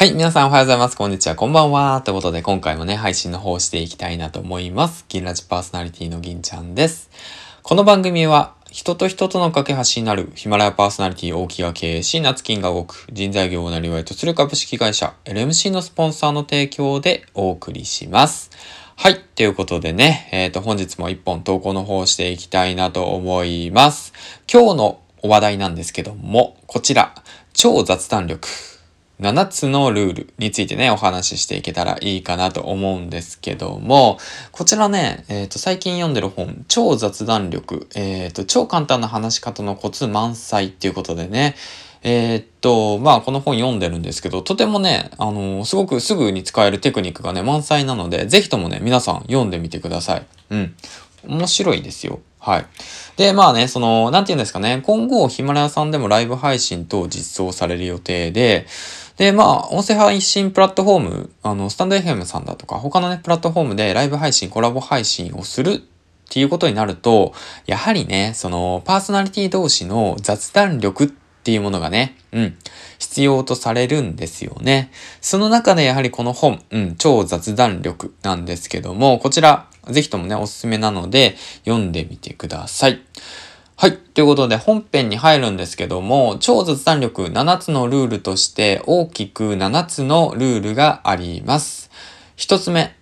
はい、皆さんおはようございます。こんにちは、こんばんは。ということで、今回もね、配信の方していきたいなと思います。銀ラジパーソナリティの銀ちゃんです。この番組は、人と人との架け橋になるヒマラヤパーソナリティ大木が経営し、夏金が動く人材業をなりわいとする株式会社 LMC のスポンサーの提供でお送りします。はい。ということでね、えっ、ー、と、本日も一本投稿の方していきたいなと思います。今日のお話題なんですけども、こちら、超雑談力。7つのルールについてね、お話ししていけたらいいかなと思うんですけども、こちらね、えっ、ー、と、最近読んでる本、超雑談力、えっ、ー、と、超簡単な話し方のコツ満載っていうことでね、えー、っと、まあ、この本読んでるんですけど、とてもね、あのー、すごくすぐに使えるテクニックがね、満載なので、ぜひともね、皆さん読んでみてください。うん。面白いですよ。はい。で、まあね、その、なんて言うんですかね、今後、ヒマラヤさんでもライブ配信等実装される予定で、で、まあ、音声配信プラットフォーム、あの、スタンド FM さんだとか、他のね、プラットフォームでライブ配信、コラボ配信をするっていうことになると、やはりね、その、パーソナリティ同士の雑談力っていうものがね、うん、必要とされるんですよね。その中でやはりこの本、うん、超雑談力なんですけども、こちら、ぜひともね、おすすめなので、読んでみてください。はい。ということで、本編に入るんですけども、超雑談力7つのルールとして、大きく7つのルールがあります。1つ目、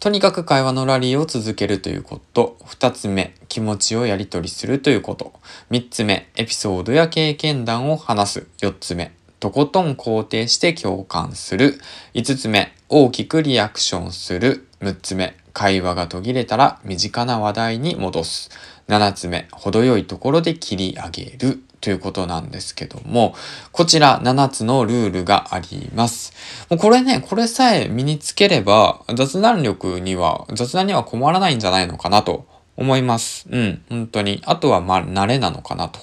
とにかく会話のラリーを続けるということ。二つ目、気持ちをやり取りするということ。三つ目、エピソードや経験談を話す。四つ目、とことん肯定して共感する。五つ目、大きくリアクションする。六つ目、会話が途切れたら身近な話題に戻す。七つ目、程よいところで切り上げる。ということなんですけども、こちら7つのルールがあります。もうこれね、これさえ身につければ雑談力には、雑談には困らないんじゃないのかなと思います。うん、本当に。あとはまあ慣れなのかなと。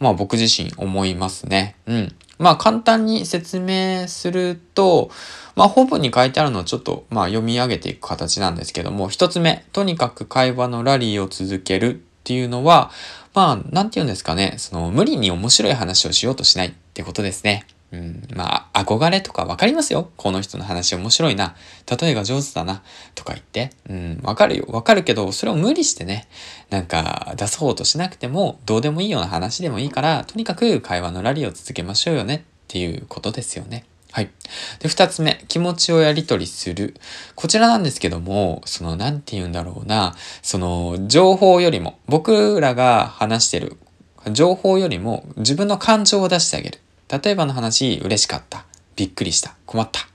まあ僕自身思いますね。うん。まあ簡単に説明すると、まあ本文に書いてあるのをちょっとまあ読み上げていく形なんですけども、一つ目、とにかく会話のラリーを続けるっていうのは、まあ、なんて言うんですかね。その、無理に面白い話をしようとしないってことですね。うん、まあ、憧れとかわかりますよ。この人の話面白いな。例えが上手だな。とか言って。うん、わかるよ。わかるけど、それを無理してね、なんか出そうとしなくても、どうでもいいような話でもいいから、とにかく会話のラリーを続けましょうよねっていうことですよね。はい。で、二つ目、気持ちをやり取りする。こちらなんですけども、その、なんて言うんだろうな、その、情報よりも、僕らが話してる情報よりも自分の感情を出してあげる。例えばの話、嬉しかった。びっくりした。困った。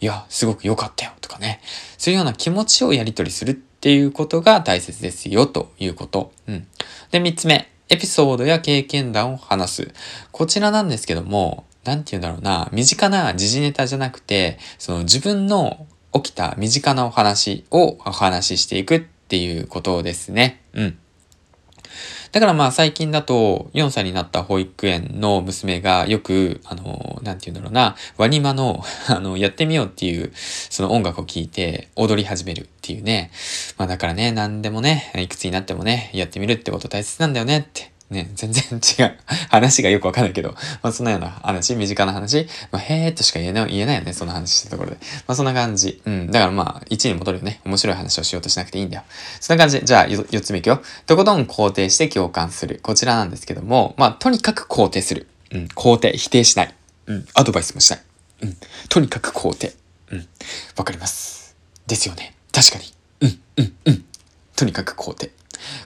いや、すごく良かったよ。とかね。そういうような気持ちをやり取りするっていうことが大切ですよ、ということ。うん。で、三つ目、エピソードや経験談を話す。こちらなんですけども、なんて言うんだろうな、身近な時事ネタじゃなくて、その自分の起きた身近なお話をお話ししていくっていうことですね。うん。だからまあ最近だと4歳になった保育園の娘がよく、あの、なんて言うんだろうな、ワニマの、あの、やってみようっていう、その音楽を聴いて踊り始めるっていうね。まあだからね、何でもね、いくつになってもね、やってみるってこと大切なんだよねってね、全然違う。話がよくわかんないけど、まあそんなような話、身近な話、まあへーとしか言えない、言えないよね、その話したところで。まあそんな感じ。うん。だからまあ、1に戻るよね。面白い話をしようとしなくていいんだよ。そんな感じ。じゃあ、4つ目いくよ。とことん肯定して共感する。こちらなんですけども、まあとにかく肯定する。うん。肯定、否定しない。うん。アドバイスもしない。うん。とにかく肯定。うん。わかります。ですよね。確かに。うん、うん、うん。とにかく肯定。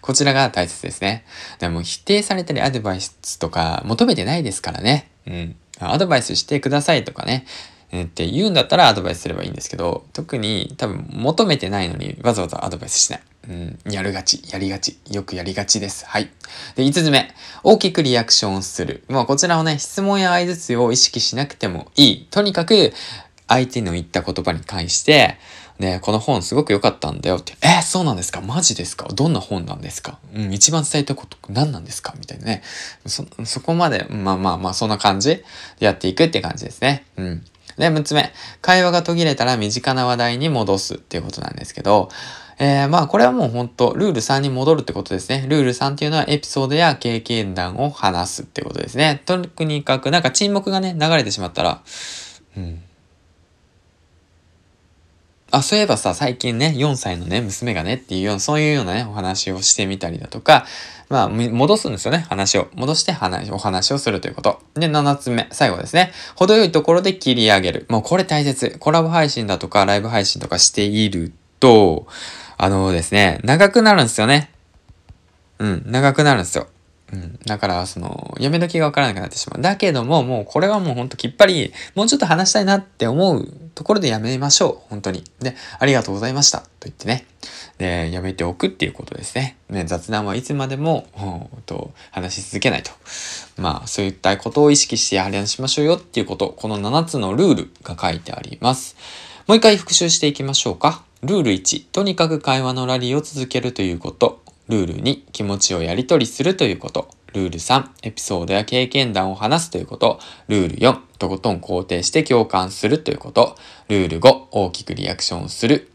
こちらが大切ですね。でも否定されたりアドバイスとか求めてないですからね。うん。アドバイスしてくださいとかね。えって言うんだったらアドバイスすればいいんですけど、特に多分求めてないのにわざわざアドバイスしない。うん、やるがち、やりがち、よくやりがちです。はい。で、5つ目、大きくリアクションする。まあ、こちらをね、質問や相槌を意識しなくてもいい。とにかく、相手の言った言葉に関して、ね、この本すごく良かったんだよって。えー、そうなんですか？マジですか？どんな本なんですか？うん、一番伝えたこと何なんですか？みたいなね。そ、そこまで、まあまあまあ、そんな感じ？でやっていくって感じですね。うん。で、6つ目。会話が途切れたら身近な話題に戻すっていうことなんですけど、えー、まあこれはもうほんと、ルール3に戻るってことですね。ルール3っていうのはエピソードや経験談を話すってことですね。とにかくなんか沈黙がね、流れてしまったら、うん、あ、そういえばさ、最近ね、4歳のね、娘がねっていうような、そういうようなね、お話をしてみたりだとか、まあ、戻すんですよね、話を。戻して話、お話をするということ。で、7つ目、最後ですね。程よいところで切り上げる。もうこれ大切。コラボ配信だとか、ライブ配信とかしていると、あのですね、長くなるんですよね。うん、長くなるんですよ。うん。だから、その、やめ時がわからなくなってしまう。だけども、もうこれはもうほんときっぱり、もうちょっと話したいなって思うところでやめましょう。本当に。で、ありがとうございました。と言ってね。で、やめておくっていうことですね。ね雑談はいつまでも、うんと、話し続けないと。まあ、そういったことを意識して話しましょうよっていうこと。この7つのルールが書いてあります。もう一回復習していきましょうか。ルール1、とにかく会話のラリーを続けるということ。ルール2、気持ちをやり取りするということ。ルール3、エピソードや経験談を話すということ。ルール4、とことん肯定して共感するということ。ルール5、大きくリアクションする。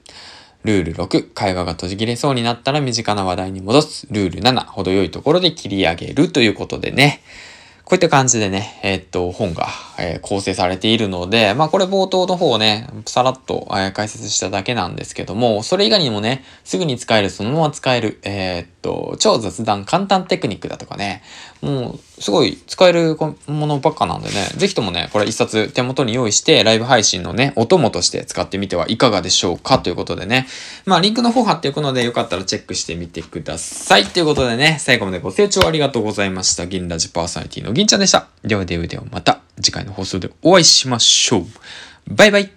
ルール6、会話が閉じ切れそうになったら身近な話題に戻す。ルール7、程よいところで切り上げるということでね。こういった感じでね、えー、っと、本が、えー、構成されているので、まあこれ冒頭の方をね、さらっと、えー、解説しただけなんですけども、それ以外にもね、すぐに使える、そのまま使える、えっと、超雑談簡単テクニックだとかね、もう、すごい使えるものばっかなんでね、ぜひともね、これ一冊手元に用意して、ライブ配信のね、お供として使ってみてはいかがでしょうかということでね、まあリンクの方貼っておくので、よかったらチェックしてみてください。ということでね、最後までご清聴ありがとうございました。銀ラジパーソナリティの銀ちゃんでした。ではではではまた次回の放送でお会いしましょう。バイバイ